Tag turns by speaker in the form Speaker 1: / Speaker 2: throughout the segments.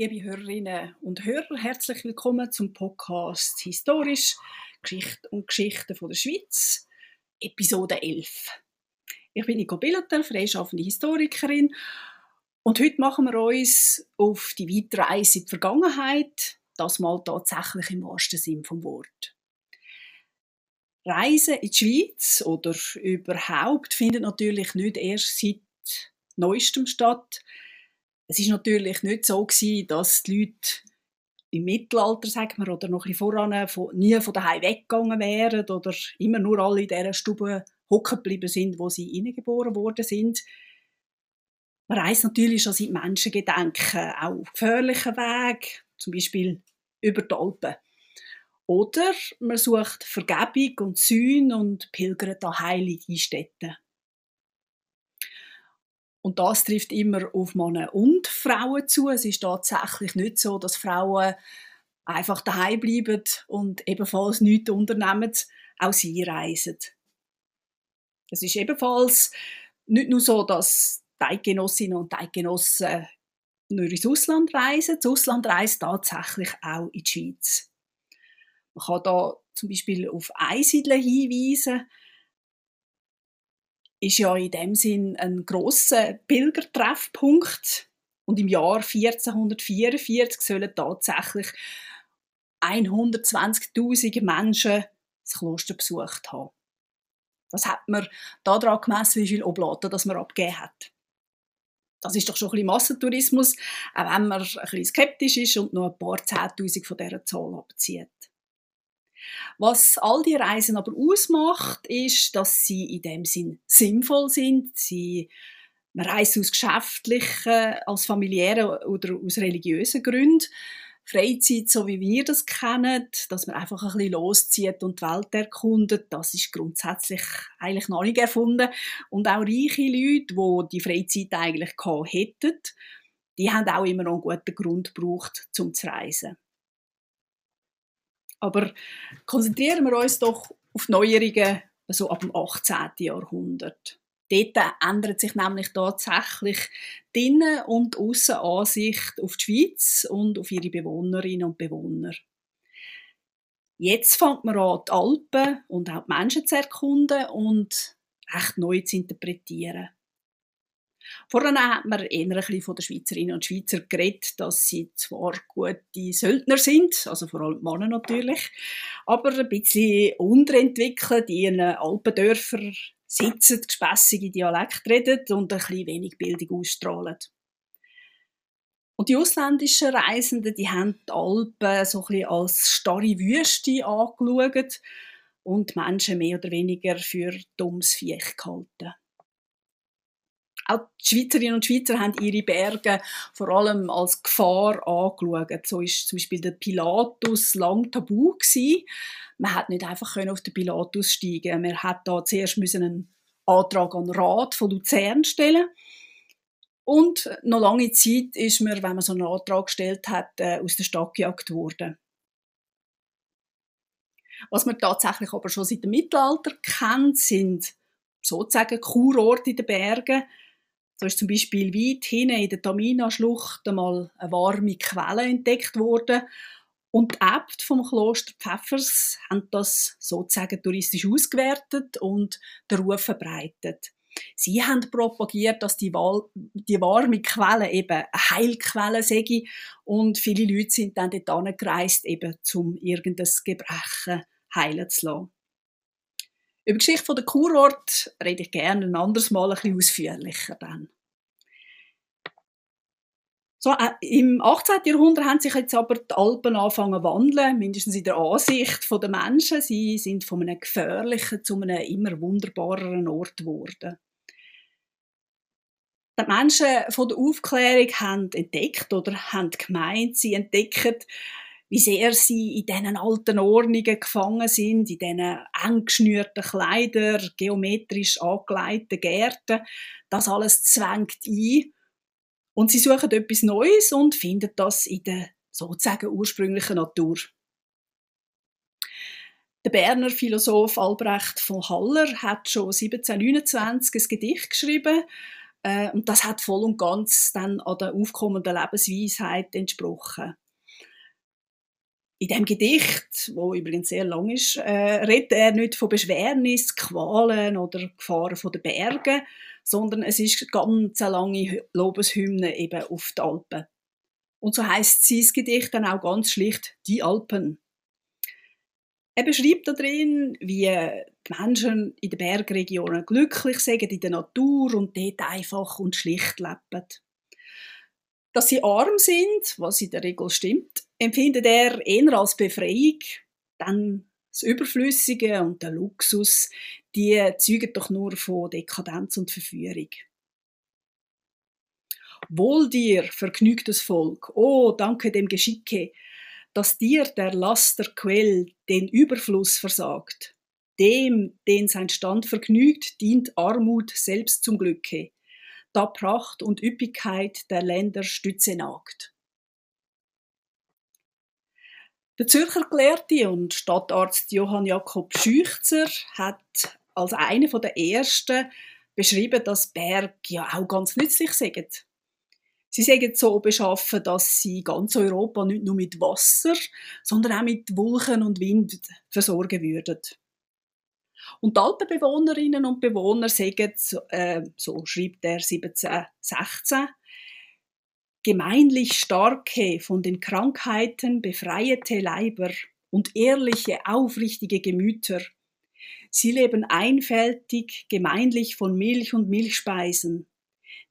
Speaker 1: Liebe Hörerinnen und Hörer, herzlich willkommen zum Podcast Historisch Geschichte und Geschichten von der Schweiz, Episode 11. Ich bin Nico Billeter, freischaffende Historikerin und heute machen wir uns auf die weitere Reise in die Vergangenheit, das mal tatsächlich im wahrsten Sinn vom Wort. Reisen in die Schweiz oder überhaupt findet natürlich nicht erst seit neuestem statt. Es ist natürlich nicht so gewesen, dass die Leute im Mittelalter, sagen wir, oder noch ein voran, nie von daheim weggegangen wären oder immer nur alle in dieser Stube hocken geblieben sind, wo sie hineingeboren worden sind. Man reist natürlich schon seit Menschengedenken auch auf gefährlichen Weg, zum Beispiel über die Alpen. Oder man sucht Vergebung und Sühne und pilgert an heilige Städte. Und das trifft immer auf Männer und Frauen zu. Es ist tatsächlich nicht so, dass Frauen einfach daheim bleiben und ebenfalls nichts unternehmen. Auch sie reisen. Es ist ebenfalls nicht nur so, dass die Eidgenossinnen und Eidgenossen nur ins Ausland reisen. Das Ausland reist tatsächlich auch in die Schweiz. Man kann da zum Beispiel auf Einsiedeln hinweisen ist ja in dem Sinn ein großer Pilgertreffpunkt und im Jahr 1444 sollen tatsächlich 120.000 Menschen das Kloster besucht haben. Das hat man daran gemessen, wie viel Oblaten das man abgegeben hat. Das ist doch schon ein bisschen Massentourismus, auch wenn man ein bisschen skeptisch ist und nur ein paar Zehntausend von dieser Zahl abzieht. Was all die Reisen aber ausmacht, ist, dass sie in dem Sinn sinnvoll sind. Sie man reist aus geschäftlichen, als familiären oder aus religiösen Gründen. Freizeit, so wie wir das kennen, dass man einfach ein bisschen loszieht und die Welt erkundet, das ist grundsätzlich eigentlich noch nicht erfunden. Und auch reiche Leute, die die Freizeit eigentlich gehabt hätten, die haben auch immer noch einen guten Grund gebraucht, um zu reisen. Aber konzentrieren wir uns doch auf Neuerungen so ab dem 18. Jahrhundert. Dort ändert sich nämlich tatsächlich die Innen- und Aussenansicht auf die Schweiz und auf ihre Bewohnerinnen und Bewohner. Jetzt fängt man an, die Alpen und auch die Menschen zu erkunden und recht neu zu interpretieren. Vorher hat man eher ein bisschen von den Schweizerinnen und Schweizer geredet, dass sie zwar gute Söldner sind, also vor allem Männer natürlich, aber ein bisschen unterentwickelt, in ihren Alpendörfern sitzen, gespässige Dialekt reden und ein bisschen wenig Bildung ausstrahlen. Und die ausländischen Reisenden, die haben die Alpen so ein bisschen als starre Wüste angeschaut und die Menschen mehr oder weniger für dummes Viech gehalten. Auch die Schweizerinnen und Schweizer haben ihre Berge vor allem als Gefahr angeschaut. So ist zum Beispiel der Pilatus lang tabu gewesen. Man hat nicht einfach auf den Pilatus steigen. Man hat da zuerst einen Antrag an den Rat von Luzern stellen. Und noch lange Zeit ist man, wenn man so einen Antrag gestellt hat, äh, aus der Stadt gejagt worden. Was man tatsächlich aber schon seit dem Mittelalter kennt, sind sozusagen Kurorte in den Bergen, so ist zum Beispiel weit hinten in der Tamina-Schlucht einmal eine warme Quelle entdeckt worden. Und die Äbte vom Kloster Pfäffers haben das sozusagen touristisch ausgewertet und den Ruf verbreitet. Sie haben propagiert, dass die, die warme Quelle eben eine Heilquelle sei und viele Leute sind dann dort gereist, eben um irgendein Gebrechen heilen zu lassen. Über die Geschichte der Kurort rede ich gerne ein anderes Mal ein bisschen ausführlicher dann. So, äh, Im 18. Jahrhundert haben sich jetzt aber die Alpen angefangen zu wandeln, mindestens in der Ansicht der Menschen. Sie sind von einem gefährlichen zu einem immer wunderbareren Ort geworden. Die Menschen von der Aufklärung haben entdeckt oder haben gemeint, sie entdecken, wie sehr sie in diesen alten Ordnungen gefangen sind, in diesen eng geschnürten Kleidern, geometrisch angeleiteten Gärten. Das alles zwängt ein. Und sie suchen etwas Neues und finden das in der sozusagen ursprünglichen Natur. Der Berner Philosoph Albrecht von Haller hat schon 1729 ein Gedicht geschrieben, Äh, und das hat voll und ganz dann an der aufkommenden Lebensweisheit entsprochen. In dem Gedicht, wo übrigens sehr lang ist, äh, redet er nicht von Beschwernis, Qualen oder Gefahren von den Bergen, sondern es ist ganz eine lange Lobeshymne eben auf die Alpen. Und so heißt sein Gedicht dann auch ganz schlicht die Alpen. Er beschreibt darin, wie die Menschen in den Bergregionen glücklich sind in der Natur und dort einfach und schlicht leben. Dass sie arm sind, was in der Regel stimmt, empfindet er eher als Befreiung. Dann das Überflüssige und der Luxus, die zeugen doch nur von Dekadenz und Verführung. Wohl dir, vergnügtes Volk, oh, danke dem Geschicke, dass dir der Lasterquell den Überfluss versagt. Dem, den sein Stand vergnügt, dient Armut selbst zum Glücke, da Pracht und Üppigkeit der Länder Stütze nagt. Der Zürcher Gelehrte und Stadtarzt Johann Jakob Schüchzer hat als einer der ersten beschrieben, dass Berg ja auch ganz nützlich sind. Sie sind so beschaffen, dass sie ganz Europa nicht nur mit Wasser, sondern auch mit Wolken und Wind versorgen würden. Und die Alpenbewohnerinnen und Bewohner sagen, äh, so schreibt er 1716, gemeinlich starke, von den Krankheiten befreiete Leiber und ehrliche, aufrichtige Gemüter. Sie leben einfältig, gemeinlich von Milch und Milchspeisen,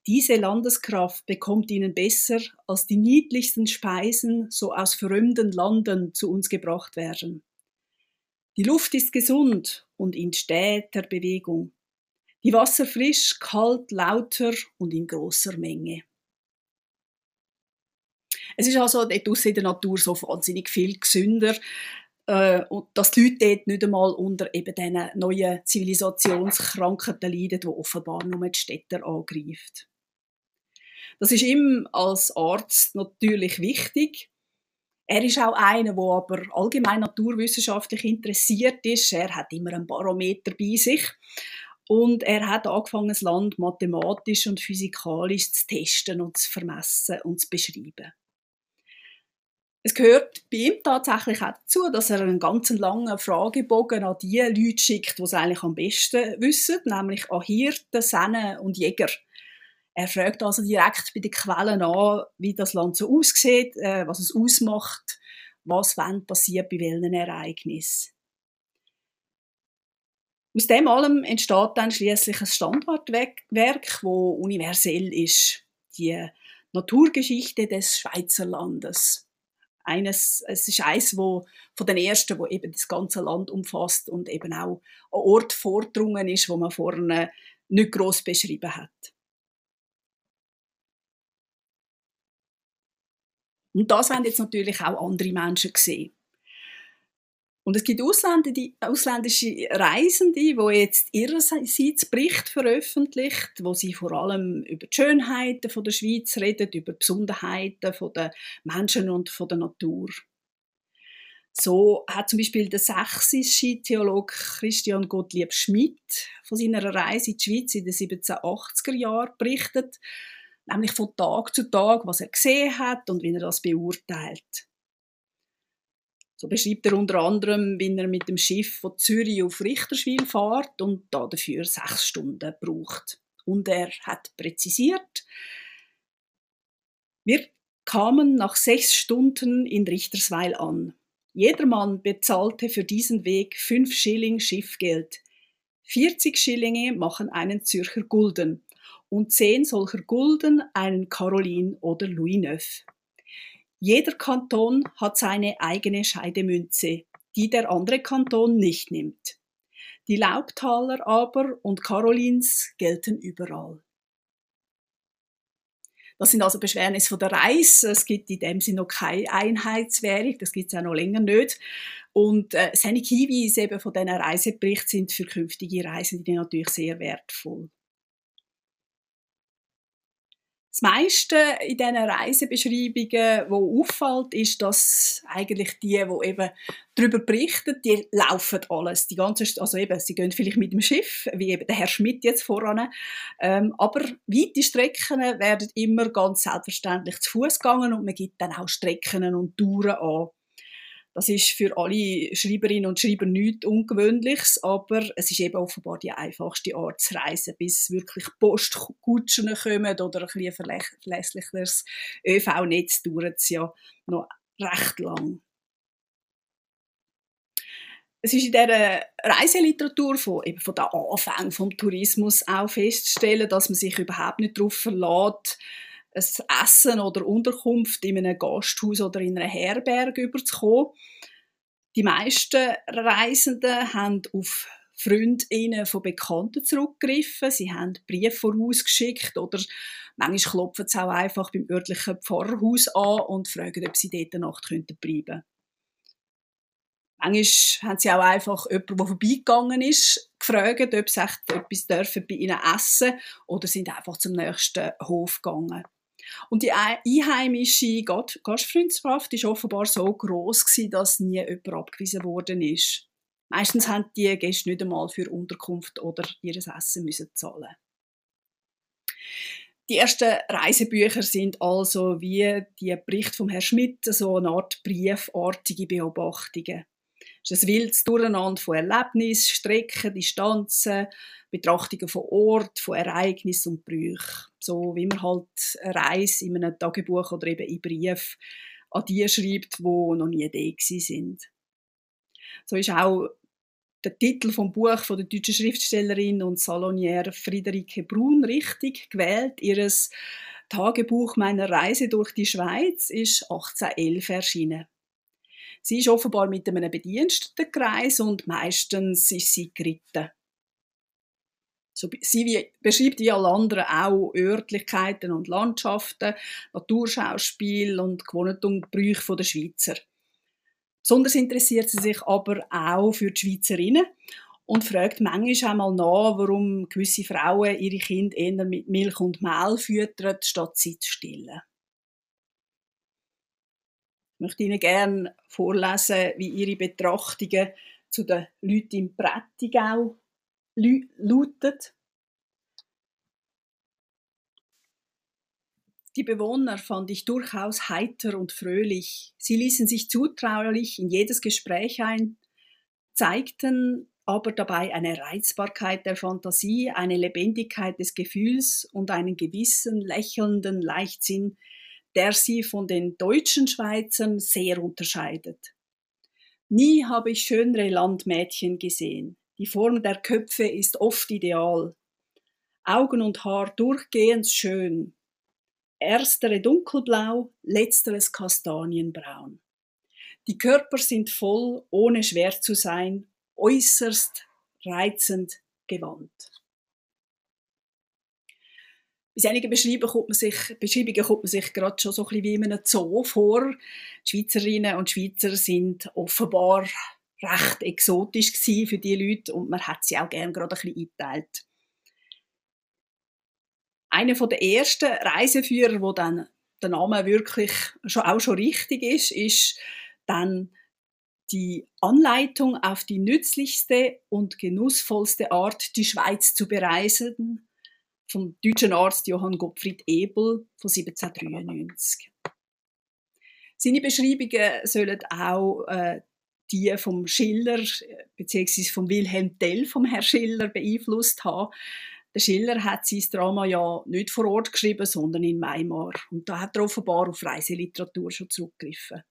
Speaker 1: diese Landeskraft bekommt ihnen besser, als die niedlichsten Speisen so aus fremden Landen zu uns gebracht werden. Die Luft ist gesund und in steter Bewegung. Die Wasser frisch, kalt, lauter und in großer Menge. Es ist also dort in der Natur so wahnsinnig viel gesünder, äh, dass die Leute dort nicht einmal unter eben diesen neuen Zivilisationskrankheiten leiden, die offenbar nur die Städte angreift. Das ist ihm als Arzt natürlich wichtig. Er ist auch einer, der aber allgemein naturwissenschaftlich interessiert ist. Er hat immer einen Barometer bei sich. Und er hat angefangen, das Land mathematisch und physikalisch zu testen und zu vermessen und zu beschreiben. Es gehört bei ihm tatsächlich auch dazu, dass er einen ganz langen Fragebogen an die Leute schickt, die es eigentlich am besten wissen, nämlich an Hirten, Sennen und Jäger. Er fragt also direkt bei den Quellen an, wie das Land so aussieht, äh, was es ausmacht, was wann passiert bei welchen Ereignissen. Aus dem allem entsteht dann schließlich ein Standardwerk, wo universell ist, die Naturgeschichte des Schweizer Landes. Eines, es ist eines wo, von den ersten, wo eben das ganze Land umfasst und eben auch ein Ort vordrungen ist, wo man vorne nicht groß beschrieben hat. Und das haben jetzt natürlich auch andere Menschen gesehen. Und es gibt ausländische Reisende, die jetzt ihrerseits Bericht veröffentlicht, wo sie vor allem über die Schönheiten von der Schweiz reden, über die Besonderheiten von der Menschen und von der Natur. So hat zum Beispiel der sächsische Theologe Christian Gottlieb Schmidt von seiner Reise in die Schweiz in den 1780er Jahren berichtet nämlich von Tag zu Tag, was er gesehen hat und wie er das beurteilt. So beschreibt er unter anderem, wie er mit dem Schiff von Zürich auf Richterswil fährt und da dafür sechs Stunden braucht. Und er hat präzisiert, wir kamen nach sechs Stunden in Richterswil an. Jedermann bezahlte für diesen Weg fünf Schilling Schiffgeld. 40 Schillinge machen einen Zürcher Gulden und zehn solcher Gulden einen Caroline oder Louis Neuf. Jeder Kanton hat seine eigene Scheidemünze, die der andere Kanton nicht nimmt. Die Laubtaler aber und Carolins gelten überall. Das sind also Beschwernisse von der Reise. Es gibt in dem Sinne noch keine Einheitswährung, das gibt es auch noch länger nicht. Und äh, seine Hinweise eben von diesen Reiseberichten sind für künftige Reisende natürlich sehr wertvoll. Das meiste in diesen Reisebeschreibungen, wo auffällt, ist, dass eigentlich die, die eben darüber berichten, die laufen alles. Die ganze, also eben, sie gehen vielleicht mit dem Schiff, wie eben der Herr Schmidt jetzt voran. Ähm, aber weite Strecken werden immer ganz selbstverständlich zu Fuß gegangen und man gibt dann auch Strecken und Touren an. Das ist für alle Schreiberinnen und Schreiber nichts Ungewöhnliches, aber es ist eben offenbar die einfachste Art zu reisen, bis wirklich Postkutschen kommen oder ein bisschen verlässlicheres ÖV-Netz dauert es ja noch recht lang. Es ist in dieser Reiseliteratur von, eben von den Anfängen vom Tourismus auch festzustellen, dass man sich überhaupt nicht darauf verlässt, ein Essen oder Unterkunft in einem Gasthaus oder in einer Herberge überzukommen. Die meisten Reisenden haben auf Freundinnen von Bekannten zurückgegriffen. Sie haben Briefe vorausgeschickt oder manchmal klopfen sie auch einfach beim örtlichen Pfarrhaus an und fragen, ob sie dort eine Nacht bleiben könnten. Manchmal haben sie auch einfach jemanden, der vorbeigegangen ist, gefragt, ob sie etwas dürfen bei ihnen essen oder sind einfach zum nächsten Hof gegangen. Und die einheimische Gastfreundschaft war offenbar so groß dass nie jemand abgewiesen worden ist. Meistens haben die Gäste nicht einmal für Unterkunft oder ihr Essen müssen zahlen. Die ersten Reisebücher sind also wie die Bericht vom Herrn Schmidt so eine Art briefartige Beobachtungen. Ist ein wildes Durcheinander von Erlebnissen, Strecken, Distanzen, Betrachtungen von Ort, von Ereignissen und Brüchen. So wie man halt eine Reise in einem Tagebuch oder eben in Brief an die schreibt, wo noch nie da sind. So ist auch der Titel vom Buch von der deutschen Schriftstellerin und Salonière Friederike Brun richtig gewählt. Ihres Tagebuch meiner Reise durch die Schweiz ist 1811 erschienen. Sie ist offenbar mit einem Bediensteten gereist und meistens ist sie geritten. Sie beschreibt wie alle anderen auch Örtlichkeiten und Landschaften, Naturschauspiel und Gewohnheiten und Brüche der Schweizer. Besonders interessiert sie sich aber auch für die Schweizerinnen und fragt manchmal einmal nach, warum gewisse Frauen ihre Kinder eher mit Milch und Mehl füttern, statt sie zu stillen. Ich möchte Ihnen gerne vorlesen, wie Ihre Betrachtungen zu den Leuten im Prättigau lautet. Die Bewohner fand ich durchaus heiter und fröhlich. Sie ließen sich zutraulich in jedes Gespräch ein, zeigten aber dabei eine Reizbarkeit der Fantasie, eine Lebendigkeit des Gefühls und einen gewissen lächelnden Leichtsinn, der sie von den deutschen Schweizern sehr unterscheidet. Nie habe ich schönere Landmädchen gesehen. Die Form der Köpfe ist oft ideal. Augen und Haar durchgehend schön. Erstere dunkelblau, letzteres kastanienbraun. Die Körper sind voll, ohne schwer zu sein, äußerst reizend gewandt. Bei einigen Beschreibungen kommt man sich, Beschreibungen kommt man sich gerade schon so ein wie in einem Zoo vor. Die Schweizerinnen und Schweizer sind offenbar recht exotisch für die Leute und man hat sie auch gerne gerade ein bisschen eingeteilt. Einer der ersten Reiseführer, wo dann der Name wirklich schon, auch schon richtig ist, ist dann die Anleitung auf die nützlichste und genussvollste Art, die Schweiz zu bereisen, vom deutschen Arzt Johann Gottfried Ebel von 1793. Seine Beschreibungen sollen auch äh, die vom Schiller bzw. vom Wilhelm Tell vom Herr Schiller beeinflusst haben. Der Schiller hat sein Drama ja nicht vor Ort geschrieben, sondern in Weimar. Und da hat er offenbar auf Reiseliteratur schon zurückgegriffen.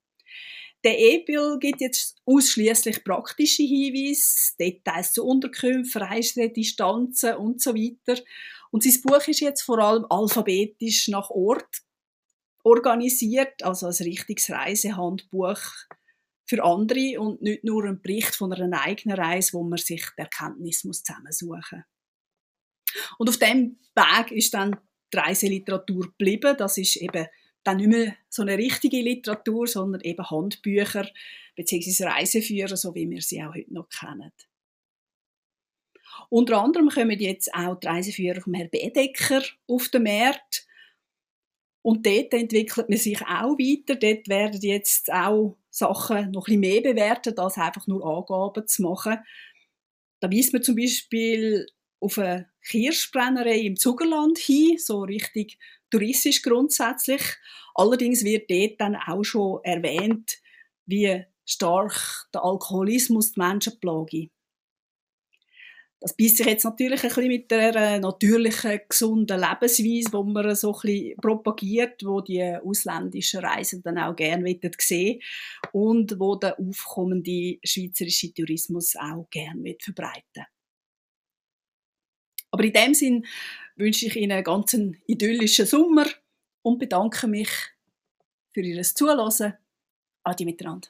Speaker 1: Der E-Bill gibt jetzt ausschließlich praktische Hinweise, Details zu Unterkünften, Reisedistanzen und so weiter. Und sein Buch ist jetzt vor allem alphabetisch nach Ort organisiert, also ein richtiges Reisehandbuch für andere und nicht nur ein Bericht von einer eigenen Reise, wo man sich die Erkenntnis zusammensuchen muss. Und auf dem Weg ist dann die Reiseliteratur geblieben. Das ist eben dann nicht mehr so eine richtige Literatur, sondern eben Handbücher bzw. Reiseführer, so wie wir sie auch heute noch kennen. Unter anderem kommen jetzt auch die Reiseführer vom Herrn Bedecker auf den Markt. Und dort entwickelt man sich auch weiter. Dort werden jetzt auch Sachen noch ein mehr bewertet, als einfach nur Angaben zu machen. Da weist man zum Beispiel auf eine Kirschbrennerei im Zugerland hin, so richtig touristisch grundsätzlich. Allerdings wird dort dann auch schon erwähnt, wie stark der Alkoholismus die Menschen plage. Das beißt sich jetzt natürlich ein bisschen mit der äh, natürlichen, gesunden Lebensweise, die man so ein bisschen propagiert, wo die ausländischen Reisenden auch gerne sehen und wo der aufkommende schweizerische Tourismus auch gerne verbreiten Aber in dem Sinn wünsche ich Ihnen einen ganz idyllischen Sommer und bedanke mich für Ihr Zuhören. Adi miteinander.